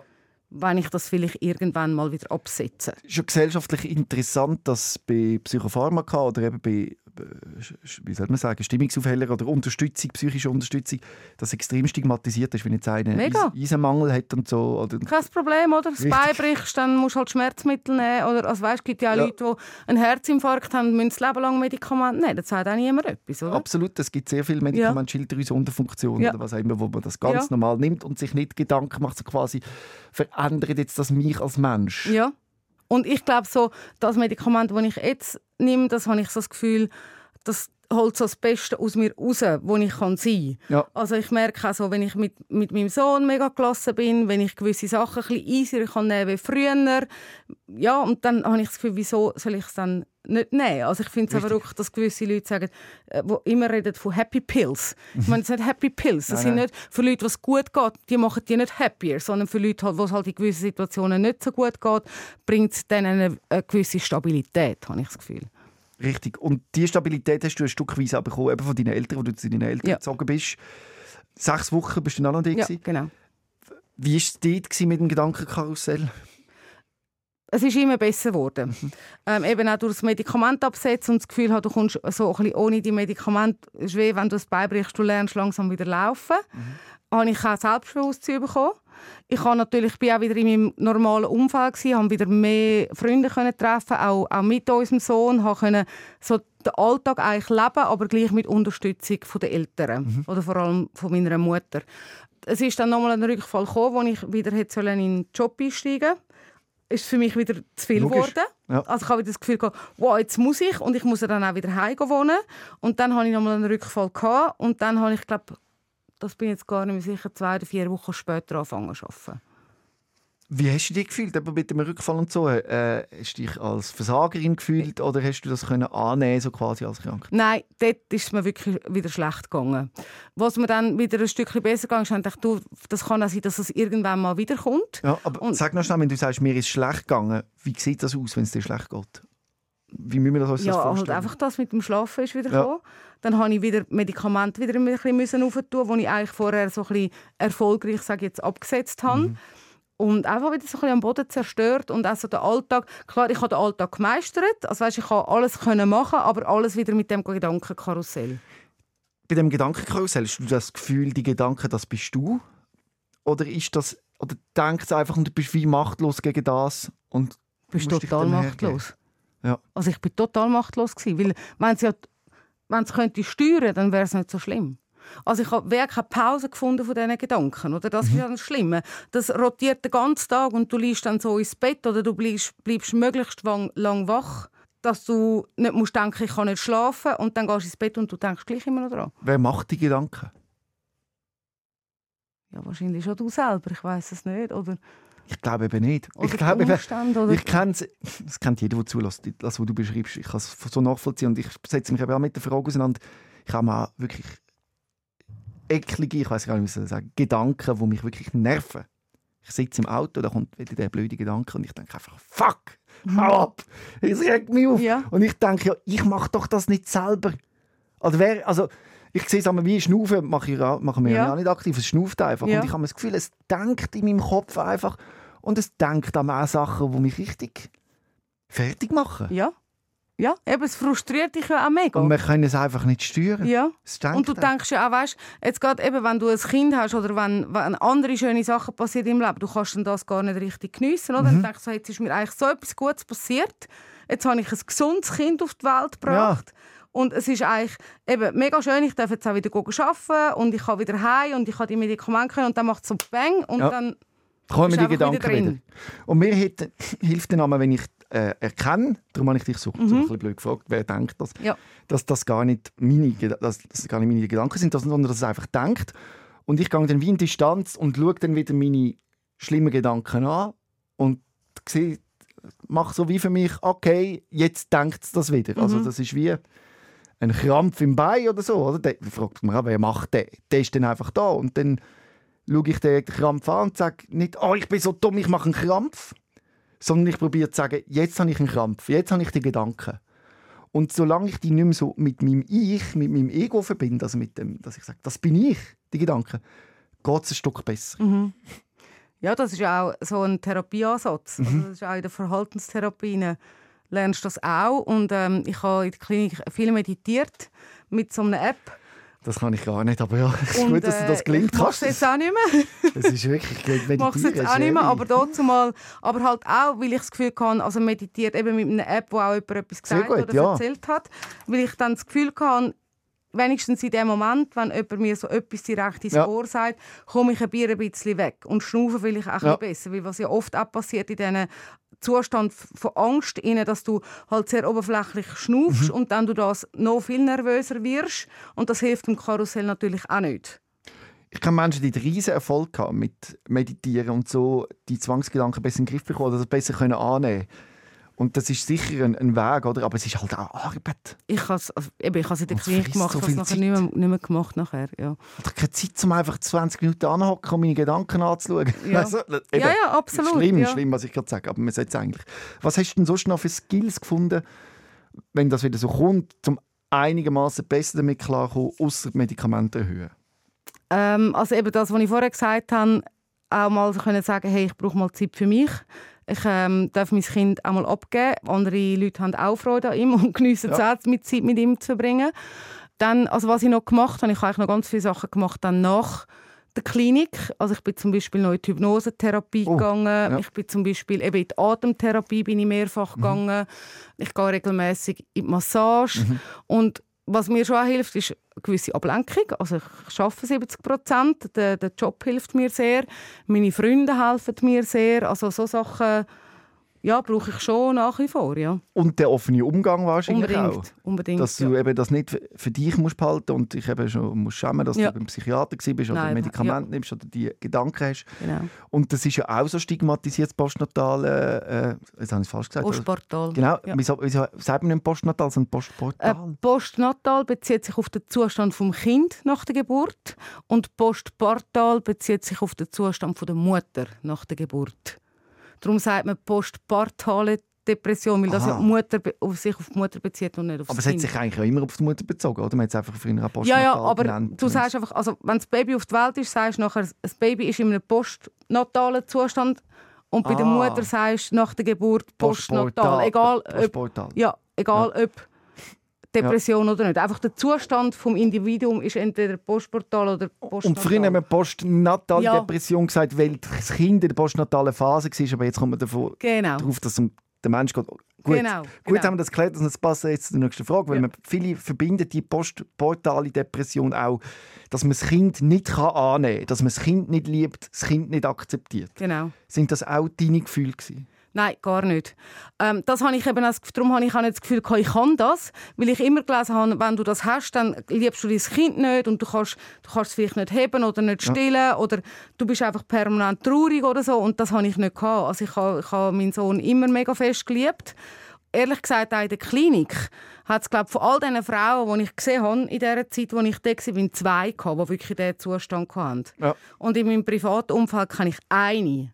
Wenn ich das vielleicht irgendwann mal wieder absetze. Es ist ja gesellschaftlich interessant, dass bei Psychopharmaka oder eben bei wie soll man sagen, Stimmungsaufheller oder Unterstützung, psychische Unterstützung, das extrem stigmatisiert ist, wenn jetzt einer Mega. Eisenmangel hat und so. Oder Kein Problem, oder? Das. Bein brichst, dann musst du halt Schmerzmittel nehmen. Oder, also weißt, es gibt ja auch Ja. Leute, die einen Herzinfarkt haben, müssen das Leben lang Medikamente nehmen. Das sagt auch niemand etwas, oder? Absolut, es gibt sehr viele Medikamente, Schilddrüsenunterfunktionen Ja. oder was auch immer, wo man das ganz Ja. normal nimmt und sich nicht Gedanken macht, so quasi verändert jetzt das mich als Mensch. Ja. Und ich glaube, so, das Medikament, das ich jetzt nehme, das habe ich so das Gefühl, das holt so das Beste aus mir raus, wo ich kann sein kann. Ja. Also ich merke auch so, wenn ich mit, mit meinem Sohn mega gelassen bin, wenn ich gewisse Sachen ein bisschen easier kann nehmen wie früher, ja, und dann habe ich das Gefühl, wieso soll ich es dann nicht nehmen? Also ich finde es aber Richtig. auch, dass gewisse Leute sagen, äh, wo immer reden von Happy Pills. Ich meine, das sind Happy Pills. Das Nein, sind nicht für Leute, was gut geht, die machen die nicht happier, sondern für Leute, wo es halt in gewissen Situationen nicht so gut geht, bringt es denen eine, eine gewisse Stabilität, habe ich das Gefühl. Richtig. Und diese Stabilität hast du ein Stückweise auch bekommen, eben von deinen Eltern, wo du zu deinen Eltern Ja. gezogen bist. Sechs Wochen bist du noch da. Ja, genau. Wie war es dort mit dem Gedankenkarussell? Es ist immer besser geworden. Ähm, eben auch durch das Medikament absetzen und das Gefühl du kommst so ein bisschen ohne die Medikamente, es ist wie wenn du es beibrichst, du lernst langsam wieder laufen. Habe ich auch Selbstbewusstsein bekommen. Ich habe natürlich, bin auch wieder in meinem normalen Umfeld gewesen, habe wieder mehr Freunde können treffen, auch, auch mit unserem Sohn, habe können so den Alltag eigentlich leben, aber gleich mit Unterstützung von den Eltern oder vor allem von meiner Mutter. Es ist dann nochmal ein Rückfall gekommen, wo ich wieder hätte sollen in den Job einsteigen ist für mich wieder zu viel Logisch. geworden. Ja. Also ich habe wieder das Gefühl gehabt, wow, jetzt muss ich und ich muss dann auch wieder heim wohnen. Und dann hatte ich nochmal einen Rückfall gehabt und dann habe ich glaube, das bin ich jetzt gar nicht mehr sicher, zwei oder vier Wochen später angefangen zu arbeiten. Wie hast du dich gefühlt eben mit dem Rückfall und so? Äh, hast du dich als Versagerin gefühlt oder hast du das können annehmen so quasi als krank? Nein, dort ist es mir wirklich wieder schlecht gegangen. Was mir dann wieder ein Stückchen besser gegangen ist, ich du, das kann auch sein, dass es irgendwann mal wiederkommt. Ja, aber Und- sag noch schnell, wenn du sagst, mir ist schlecht gegangen, wie sieht das aus, wenn es dir schlecht geht? Wie müssen wir das uns Ja, das halt vorstellen? einfach das mit dem Schlafen ist wieder Ja. gekommen. Dann habe ich wieder Medikamente wieder ein bisschen müssen aufentun, die ich eigentlich vorher so ein bisschen erfolgreich sage jetzt, abgesetzt habe. Mhm. Und einfach wieder so ein bisschen am Boden zerstört und auch so den Alltag. Klar, ich habe den Alltag gemeistert. Also weißt, ich kann alles können machen, aber alles wieder mit dem Gedankenkarussell. Bei dem Gedankenkarussell hast du das Gefühl, die Gedanken, das bist du? Oder ist das, oder denkst du einfach und du bist wie machtlos gegen das und Du bist total machtlos. Ja. Also ich bin total machtlos gewesen, weil wenn sie ja, wenn es könnte steuern, dann wäre es nicht so schlimm. Also ich habe wirklich keine Pause gefunden von diesen Gedanken, oder? Das ist ja das Schlimme. Das rotiert den ganzen Tag und du liegst dann so ins Bett oder du bleibst, bleibst möglichst lang wach, dass du nicht musst denken, ich kann nicht schlafen und dann gehst du ins Bett und du denkst gleich immer noch dran. wer macht die Gedanken? Ja, wahrscheinlich schon du selber, ich weiß es nicht, oder? Ich glaube eben nicht. Oder ich glaube eben, oder? ich kenne es, das kennt jeder, der zulässt, das, was du beschreibst. Ich kann es so nachvollziehen und ich setze mich eben auch mit der Frage auseinander. Ich habe auch wirklich eklige, ich weiß gar nicht, wie ich sagen, Gedanken, die mich wirklich nerven. Ich sitze im Auto, da kommt wieder der blöde Gedanke und ich denke einfach, fuck, hau ab, es regt mich auf. Mhm. Ja. Und ich denke, ja, ich mache doch das nicht selber. Also, wer, also ich sehe es einmal wie Schnaufen, mache ich, wir ja. Ja. auch nicht aktiv, es schnauft einfach. Ja. Und ich habe das Gefühl, es denkt in meinem Kopf einfach und es denkt an auch Sachen, die mich richtig fertig machen. Ja. Ja, eben, es frustriert dich ja auch mega. Und wir können es einfach nicht steuern. ja. Und du denkst ja auch, weißt, jetzt gerade eben, wenn du ein Kind hast oder wenn, wenn andere schöne Sachen passieren im Leben, du kannst dann das gar nicht richtig geniessen, oder? Mhm. Dann denkst du, so, jetzt ist mir eigentlich so etwas Gutes passiert. Jetzt habe ich ein gesundes Kind auf die Welt gebracht. Und es ist eigentlich eben mega schön, ich darf jetzt auch wieder arbeiten und ich kann wieder heim und ich kann die Medikamente können und dann macht es so Bang und Ja. dann kommen die wieder Gedanken wieder. Und mir hilft, hilft dann einmal, wenn ich äh, erkenne, darum habe ich dich so, so ein Mhm. bisschen blöd gefragt, wer denkt das, Ja. dass das gar nicht meine, dass das gar nicht meine Gedanken sind, sondern dass es einfach denkt. Und ich gehe dann wie in Distanz und schaue dann wieder meine schlimmen Gedanken an und sehe, mache so wie für mich, okay, jetzt denkt es das wieder. Also Mhm. das ist wie ein Krampf im Bein oder so. Oder? Da fragt man, wer macht den? Der ist dann einfach da und dann schaue ich den Krampf an und sage nicht, oh, ich bin so dumm, ich mache einen Krampf, sondern ich probiere zu sagen, jetzt habe ich einen Krampf, jetzt habe ich die Gedanken. Und solange ich die nicht mehr so mit meinem Ich, mit meinem Ego verbinde, also mit dem, dass ich sage, das bin ich, die Gedanken, geht es ein Stück besser. Mhm. Ja, das ist auch so ein Therapieansatz. Mhm. Also das ist auch in der Verhaltenstherapie lernst du das auch. Und ähm, ich habe in der Klinik viel meditiert mit so einer App. Das kann ich gar nicht, aber ja, es ist gut, dass du das gelingt äh, ich hast. Ich jetzt auch nicht mehr. Es ist wirklich meditieren. Ich mache es jetzt auch nicht mehr, aber dazu mal, aber halt auch, weil ich das Gefühl hatte, also meditiert eben mit einer App, wo auch jemand etwas gesagt gut, oder ja. erzählt hat, weil ich dann das Gefühl hatte, wenigstens in dem Moment, wenn jemand mir so etwas direkt ins ja. Ohr sagt, komme ich ein bisschen weg und schnaufe vielleicht auch ja. ein besser, weil was ja oft auch passiert in diesen Zustand von Angst, in dass du halt sehr oberflächlich schnaufst mhm. und dann du das noch viel nervöser wirst und das hilft dem Karussell natürlich auch nicht. Ich kenne Menschen, die riesen Erfolg haben mit Meditieren und so die Zwangsgedanken besser in den Griff bekommen, oder das besser können annehmen und das ist sicher ein, ein, Weg, oder? aber es ist halt auch Arbeit. Ich habe es also, in der Klinik gemacht, so habe es nicht mehr, nicht mehr gemacht nachher. Ja. Ich habe keine Zeit, um einfach 20 Minuten anzuhocken und meine Gedanken anzuschauen. Ja, also, eben, ja, ja, absolut. Schlimm, ja. schlimm, was ich gerade sage, aber man sagt es eigentlich. Was hast du denn sonst noch für Skills gefunden, wenn das wieder so kommt, um einigermaßen besser damit klarzukommen, außer Medikamente erhöhen? Ähm, also eben das, was ich vorher gesagt habe, auch mal können sagen, hey, ich brauche mal Zeit für mich. Ich ähm, darf mein Kind auch mal abgeben. Andere Leute haben auch Freude an ihm und geniessen ja. es mit Zeit mit ihm zu verbringen. Dann, also was ich noch gemacht habe, ich habe noch ganz viele Sachen gemacht dann nach der Klinik. Also ich bin zum Beispiel noch in die Hypnosetherapie oh, gegangen. Ja. Ich bin zum Beispiel eben in die Atemtherapie bin ich mehrfach mhm. gegangen. Ich gehe regelmäßig in die Massage mhm. und was mir schon auch hilft, ist eine gewisse Ablenkung. Also ich arbeite 70 Prozent, der, der Job hilft mir sehr, meine Freunde helfen mir sehr. Also so Sachen ja, brauche ich schon nach wie vor, ja. Und der offene Umgang wahrscheinlich unbedingt, auch. Unbedingt, Dass du ja. eben das nicht für dich musst behalten und dich eben schon musst schämen, dass ja. du beim Psychiater bist oder Nein, Medikamente ja. nimmst oder die Gedanken hast. Genau. Und das ist ja auch so stigmatisiert, postnatale, äh, jetzt habe ich es falsch gesagt. Postportal. Genau, ja. wieso, wieso sagt man nicht postnatal, sondern postportal? Äh, postnatal bezieht sich auf den Zustand des Kind nach der Geburt und postportal bezieht sich auf den Zustand der Mutter nach der Geburt. Darum sagt man postpartale Depression, weil das ja Mutter, auf sich auf die Mutter bezieht und nicht auf aber es hat sich eigentlich auch immer auf die Mutter bezogen, oder? Man hat es einfach früher postnatal Ja, ja, aber genannt. du sagst einfach, also wenn das Baby auf die Welt ist, sagst du nachher, das Baby ist in einem postnatalen Zustand und bei ah. der Mutter sagst du nach der Geburt postnatal. Egal, ob, ja, egal ja. ob Depression ja. oder nicht. Einfach der Zustand des Individuums ist entweder postportal oder postnatal. Und früher haben wir postnatale ja. Depression gesagt, weil das Kind in der postnatalen Phase war, aber jetzt kommt man davon genau. darauf, dass der Mensch geht. Gut, genau, gut genau. haben wir das geklärt und das passt jetzt zur nächsten Frage, weil ja. man viele verbinden die postportale Depression auch, dass man das Kind nicht annehmen kann, dass man das Kind nicht liebt, das Kind nicht akzeptiert. Genau. Sind das auch deine Gefühle gewesen? Nein, gar nicht. Ähm, das habe ich eben auch, darum habe ich auch nicht das Gefühl, ich kann das, weil ich immer gelesen habe, wenn du das hast, dann liebst du dein Kind nicht und du kannst, du kannst es vielleicht nicht heben oder nicht stillen ja. oder du bist einfach permanent traurig oder so und das habe ich nicht gehabt. Also ich habe, ich habe meinen Sohn immer mega fest geliebt. Ehrlich gesagt, auch in der Klinik hat es, glaube von all diesen Frauen, die ich gesehen habe in der Zeit, wo ich da war, zwei gehabt, die wirklich diesen Zustand hatten. Ja. Und in meinem privaten Umfeld kann ich eine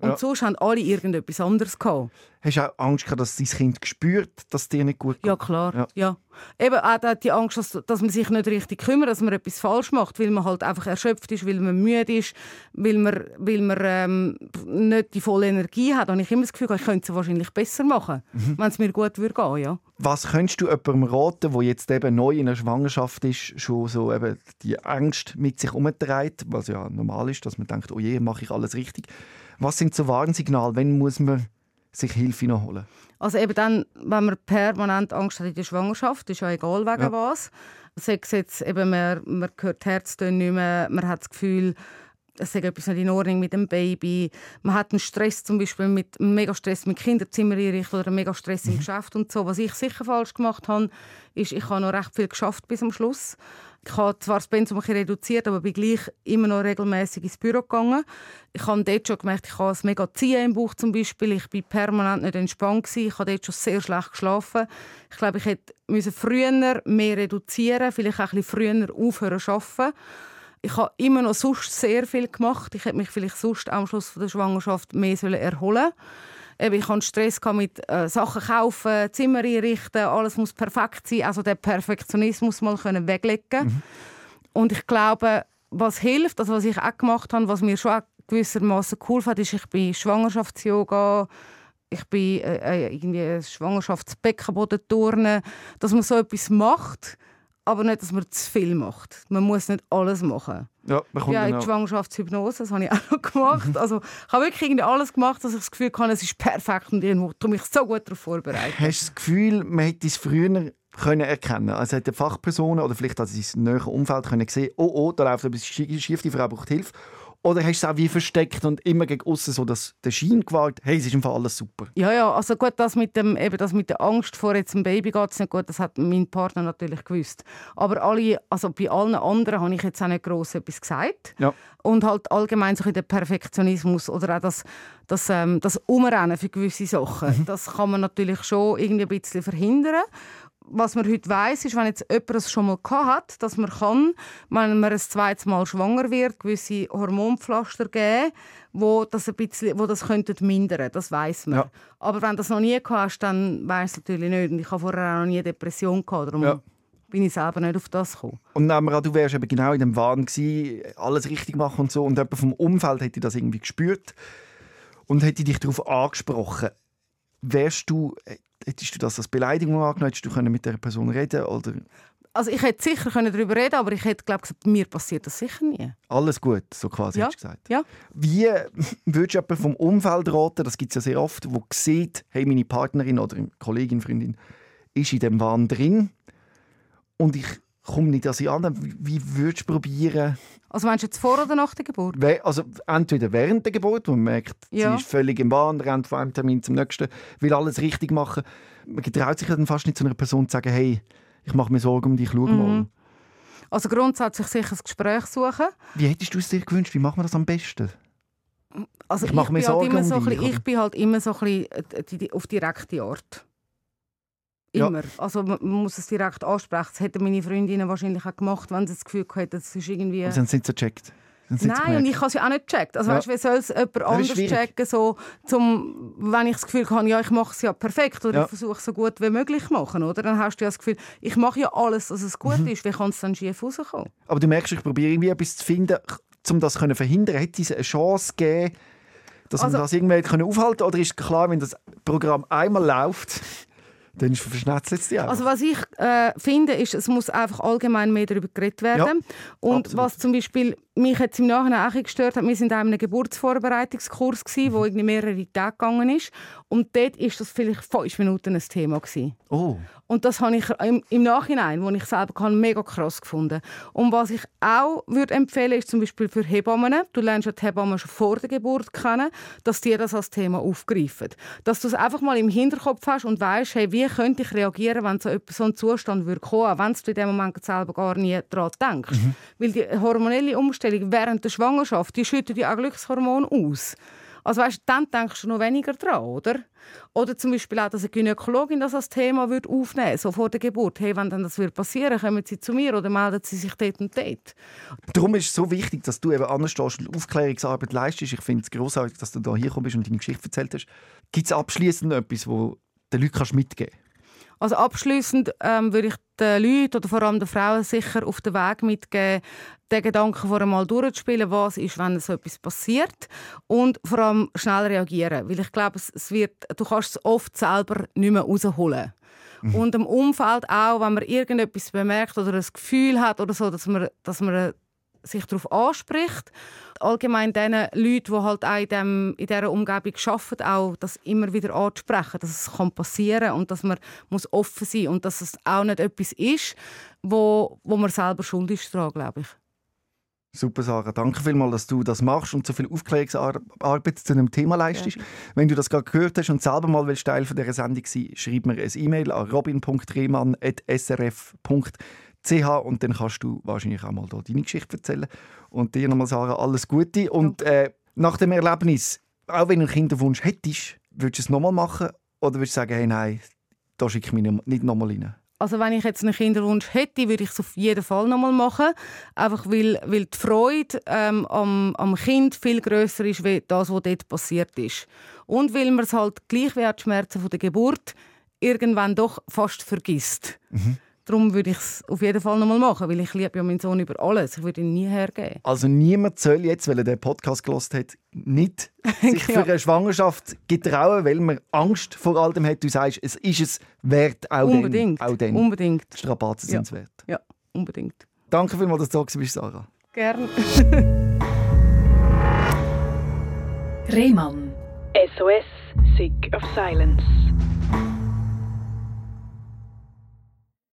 und ja. sonst haben alle irgendetwas anderes gehabt. Hast du auch Angst gehabt, dass dein Kind spürt, dass es dir nicht gut geht? Ja, klar. Ja. ja. Eben auch die Angst, dass, dass man sich nicht richtig kümmert, dass man etwas falsch macht, weil man halt einfach erschöpft ist, weil man müde ist, weil man, weil man ähm, nicht die volle Energie hat. Da habe ich immer das Gefühl, ich könnte es wahrscheinlich besser machen, mhm. wenn es mir gut würde gehen, ja. Was könntest du jemandem raten, der jetzt eben neu in einer Schwangerschaft ist, schon so eben die Angst mit sich umtreibt, was ja normal ist, dass man denkt, oh je, mache ich alles richtig. Was sind so Warnsignale? Wenn muss man sich Hilfe noch holen? Also eben dann, wenn man permanent Angst hat in der Schwangerschaft, ist ja egal wegen ja. was. Sei es jetzt eben, man, man hört Herztöne nicht mehr, man hat das Gefühl, es ist etwas nicht in Ordnung mit dem Baby. Man hat einen Stress zum Beispiel mit mega Stress mit Kinderzimmer einrichten oder mega Stress im mhm. Geschäft und so. Was ich sicher falsch gemacht habe, ist, ich habe noch recht viel geschafft bis zum Schluss. Ich habe zwar das Pensum ein reduziert, aber bin gleich immer noch regelmäßig ins Büro gegangen. Ich habe dort schon gemerkt, ich habe es mega ziehen im Bauch zum Beispiel. Ich bin permanent nicht entspannt gewesen. Ich habe dort schon sehr schlecht geschlafen. Ich glaube, ich hätte früher mehr reduzieren, vielleicht auch ein bisschen früher aufhören zu arbeiten. Ich habe immer noch sonst sehr viel gemacht. Ich hätte mich vielleicht sonst am Schluss der Schwangerschaft mehr erholen sollen. Eben, ich hatte Stress mit äh, Sachen kaufen, Zimmer einrichten, alles muss perfekt sein. Also den Perfektionismus mal können weglegen. Mhm. Und ich glaube, was hilft, also was ich auch gemacht habe, was mir schon gewissermaßen cool fand, ist, ich bin Schwangerschafts-Yoga, ich bin äh, äh irgendwie Schwangerschaftsbeckenbodenturnen, dass man so etwas macht, aber nicht, dass man zu viel macht. Man muss nicht alles machen. Ja, man kommt ja, in die Schwangerschaftshypnose, das habe ich auch noch gemacht. also, ich habe wirklich irgendwie alles gemacht, dass ich das Gefühl habe, es ist perfekt und ich habe mich so gut darauf vorbereitet. Hast du das Gefühl, man hätte es früher können erkennen Also hat die Fachpersonen oder vielleicht also sein näheres Umfeld können sehen, oh, oh, da läuft etwas schief, die Frau braucht Hilfe. Oder hast du es auch wie versteckt und immer gegen außen so dass der Schein gewahrt, hey, es ist einfach alles super? Ja, ja, also gut, das mit, dem, eben das mit der Angst vor jetzt einem Baby geht nicht gut, das hat mein Partner natürlich gewusst. Aber alle, also bei allen anderen habe ich jetzt auch nicht gross etwas gesagt. Ja. Und halt allgemein so der Perfektionismus oder auch das, das, ähm, das Umrennen für gewisse Sachen, mhm. das kann man natürlich schon irgendwie ein bisschen verhindern was man heute weiß, ist, wenn jetzt jemand das schon mal hat, dass man kann, wenn man ein zweites Mal schwanger wird, gewisse Hormonpflaster geben, wo das ein bisschen, wo das könnten mindern. Das weiß man. Ja. Aber wenn du das noch nie hast, dann weiß natürlich nicht. Und ich habe vorher auch noch nie Depression gehabt, darum ja. bin ich selber nicht auf das gekommen. Und nehmen wir an, du wärst eben genau in dem Wahn gewesen, alles richtig machen und so, und jemand vom Umfeld hätte das irgendwie gespürt und hätte dich darauf angesprochen. Wärst du hättest du das als Beleidigung angenommen? Hättest du mit der Person reden oder? Also ich hätte sicher darüber reden aber ich hätte glaube gesagt, mir passiert das sicher nie. Alles gut, so quasi ja. hast du gesagt. Ja. Wie würdest du jemanden vom Umfeld raten, das gibt es ja sehr oft, wo sieht, hey, meine Partnerin oder Kollegin, Freundin ist in dem Wahn drin und ich komme nicht an sie an. Wie würdest du probieren? Also meinst du jetzt vor oder nach der Geburt? Also entweder während der Geburt, wo man merkt, ja. sie ist völlig im Wahn, rennt von einem Termin zum nächsten, will alles richtig machen. Man traut sich dann fast nicht zu einer Person zu sagen, hey, ich mache mir Sorgen um dich, schau mal. Mhm. Also grundsätzlich sicher ein Gespräch suchen. Wie hättest du es dir gewünscht? Wie machen wir das am besten? Also ich, mache mir halt Sorgen halt um dich, so Ich bin halt immer so ein bisschen äh, auf direkte Art. Immer. Ja. Also man muss es direkt ansprechen. Das hätten meine Freundinnen wahrscheinlich auch gemacht, wenn sie das Gefühl hätten, es ist irgendwie... Aber sie haben es nicht so gecheckt. Nein, und ich habe es ja auch nicht gecheckt. Also, ja. weißt, wie soll es jemand anders checken, so, zum, wenn ich das Gefühl habe, ja, ich mache es ja perfekt oder ja. ich versuche es so gut wie möglich zu machen, oder? Dann hast du ja das Gefühl, ich mache ja alles, dass es gut mhm. ist. Wie kann es dann schief rauskommen? Aber du merkst, ich probiere irgendwie etwas zu finden, um das zu verhindern. Hätte es eine Chance gegeben, dass also, man das irgendwie aufhalten kann? Oder ist klar, wenn das Programm einmal läuft, dann verschnetzelt es dich Also was ich äh, finde, ist, es muss einfach allgemein mehr darüber geredet werden. Ja, und absolut. was zum Beispiel mich jetzt im Nachhinein auch gestört hat, wir sind in einem Geburtsvorbereitungskurs gewesen, wo irgendwie mehrere Tage gegangen ist. Und dort ist das vielleicht fünf Minuten ein Thema gewesen. Oh. Und das habe ich im, im Nachhinein, wo ich selber kann, mega krass gefunden. Und was ich auch würde empfehlen, ist zum Beispiel für Hebammen. Du lernst ja die Hebammen schon vor der Geburt kennen, dass die das als Thema aufgreifen. Dass du es einfach mal im Hinterkopf hast und weißt, hey, wie könnte ich reagieren, wenn so, so ein Zustand würde kommen, wenn du in dem Moment selber gar nie daran denkst. Mhm. Weil die hormonelle Umstellung während der Schwangerschaft, die schüttet ja auch Glückshormone aus. Also weißt, dann denkst du noch weniger dran, oder? Oder zum Beispiel auch, dass eine Gynäkologin das als Thema würde aufnehmen würde, so vor der Geburt. Hey, wenn dann das wird passieren kommen sie zu mir oder melden sie sich dort und dort. Darum ist es so wichtig, dass du eben anders stehst und Aufklärungsarbeit leistest. Ich finde es großartig, dass du da hier bist und deine Geschichte erzählt hast. Gibt es abschließend etwas, wo den Leuten mitgeben kannst? Also abschließend ähm, würde ich den Leuten oder vor allem den Frauen sicher auf den Weg mitgeben, den Gedanken vor einmal durchzuspielen, was ist, wenn so etwas passiert und vor allem schnell reagieren, weil ich glaube, es wird, du kannst es oft selber nicht mehr rausholen. Mhm. Und im Umfeld auch, wenn man irgendetwas bemerkt oder ein Gefühl hat oder so, dass man, dass man sich darauf anspricht. Allgemein den Leuten, die halt auch in, dem, in dieser Umgebung arbeiten, auch das immer wieder anzusprechen, dass es kann passieren kann und dass man muss offen sein muss und dass es auch nicht etwas ist, wo, wo man selber schuld ist daran, glaube ich. Super, Sarah. Danke vielmals, dass du das machst und so viel Aufklärungsarbeit zu einem Thema leistest. Ja. Wenn du das gerade gehört hast und selber mal Teil von dieser Sendung sein schreib mir ein E-Mail an robin.rehmann.srf.ch und dann kannst du wahrscheinlich auch mal da deine Geschichte erzählen. Und dir nochmal sagen, alles Gute. Und äh, nach dem Erlebnis, auch wenn du einen Kinderwunsch hättest, würdest du es nochmal machen? Oder würdest du sagen, hey, nein, da schicke ich mich nicht nochmal rein? Also wenn ich jetzt einen Kinderwunsch hätte, würde ich es auf jeden Fall nochmal machen. Einfach weil, weil die Freude ähm, am, am Kind viel größer ist, als das, was dort passiert ist. Und weil man es halt gleich wie die Schmerzen von der Geburt irgendwann doch fast vergisst. Mhm. Darum würde ich es auf jeden Fall nochmal machen, weil ich liebe ja meinen Sohn über alles. Ich würde ihn nie hergeben. Also niemand soll jetzt, weil er den Podcast gelost hat, nicht sich ja. für eine Schwangerschaft getrauen, weil man Angst vor all dem hat. Du sagst, es ist es wert, auch unbedingt. Den, auch den unbedingt. Strapazen ja. sind es wert. Ja, unbedingt. Danke vielmals, dass du da bist, Sarah. Gerne. Rehmann. SOS, Sick of Silence.